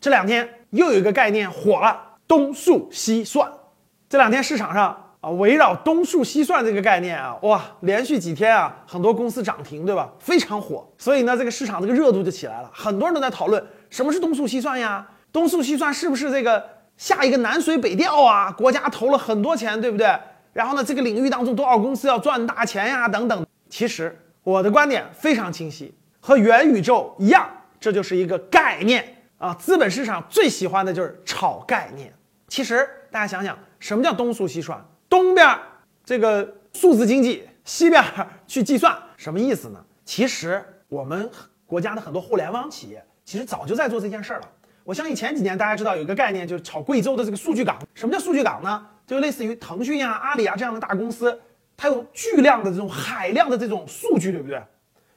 这两天又有一个概念火了，东数西算。这两天市场上啊，围绕东数西算这个概念啊，哇，连续几天啊，很多公司涨停，对吧？非常火。所以呢，这个市场这个热度就起来了，很多人都在讨论什么是东数西算呀？东数西算是不是这个下一个南水北调啊？国家投了很多钱，对不对？然后呢，这个领域当中多少公司要赚大钱呀？等等。其实我的观点非常清晰，和元宇宙一样，这就是一个概念。啊，资本市场最喜欢的就是炒概念。其实大家想想，什么叫东数西算？东边这个数字经济，西边去计算，什么意思呢？其实我们国家的很多互联网企业，其实早就在做这件事了。我相信前几年大家知道有一个概念，就是炒贵州的这个数据港。什么叫数据港呢？就类似于腾讯啊、阿里啊这样的大公司，它有巨量的这种海量的这种数据，对不对？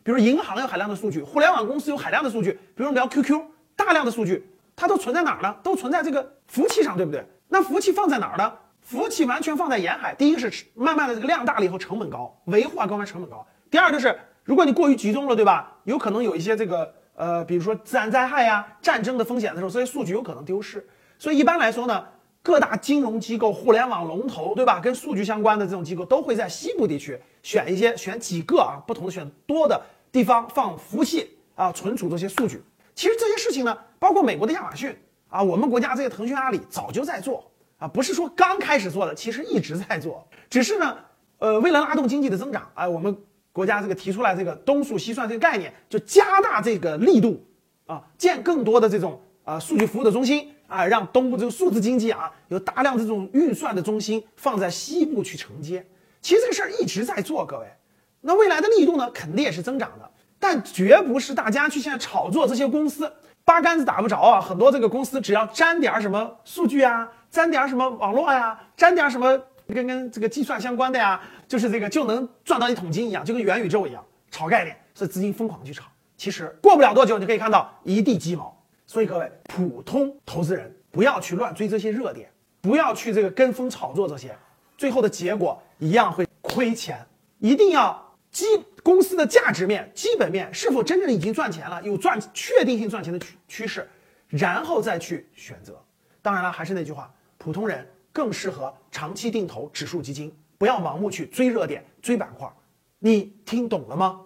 比如银行有海量的数据，互联网公司有海量的数据，比如聊 QQ。大量的数据，它都存在哪儿呢？都存在这个服务器上，对不对？那服务器放在哪儿呢？服务器完全放在沿海。第一个是慢慢的这个量大了以后成本高，维护啊各方面成本高。第二就是如果你过于集中了，对吧？有可能有一些这个呃，比如说自然灾害呀、战争的风险的时候，这些数据有可能丢失。所以一般来说呢，各大金融机构、互联网龙头，对吧？跟数据相关的这种机构都会在西部地区选一些选几个啊，不同的选多的地方放服务器啊，存储这些数据。其实这些事情呢，包括美国的亚马逊啊，我们国家这些腾讯、阿里早就在做啊，不是说刚开始做的，其实一直在做。只是呢，呃，为了拉动经济的增长，哎，我们国家这个提出来这个东数西算这个概念，就加大这个力度啊，建更多的这种啊数据服务的中心啊，让东部这个数字经济啊有大量这种运算的中心放在西部去承接。其实这个事儿一直在做，各位，那未来的力度呢，肯定也是增长的。但绝不是大家去现在炒作这些公司，八竿子打不着啊！很多这个公司只要沾点什么数据啊，沾点什么网络呀，沾点什么跟跟这个计算相关的呀，就是这个就能赚到一桶金一样，就跟元宇宙一样，炒概念，是资金疯狂去炒。其实过不了多久，你可以看到一地鸡毛。所以各位普通投资人不要去乱追这些热点，不要去这个跟风炒作这些，最后的结果一样会亏钱。一定要基。公司的价值面、基本面是否真正已经赚钱了，有赚确定性赚钱的趋趋势，然后再去选择。当然了，还是那句话，普通人更适合长期定投指数基金，不要盲目去追热点、追板块。你听懂了吗？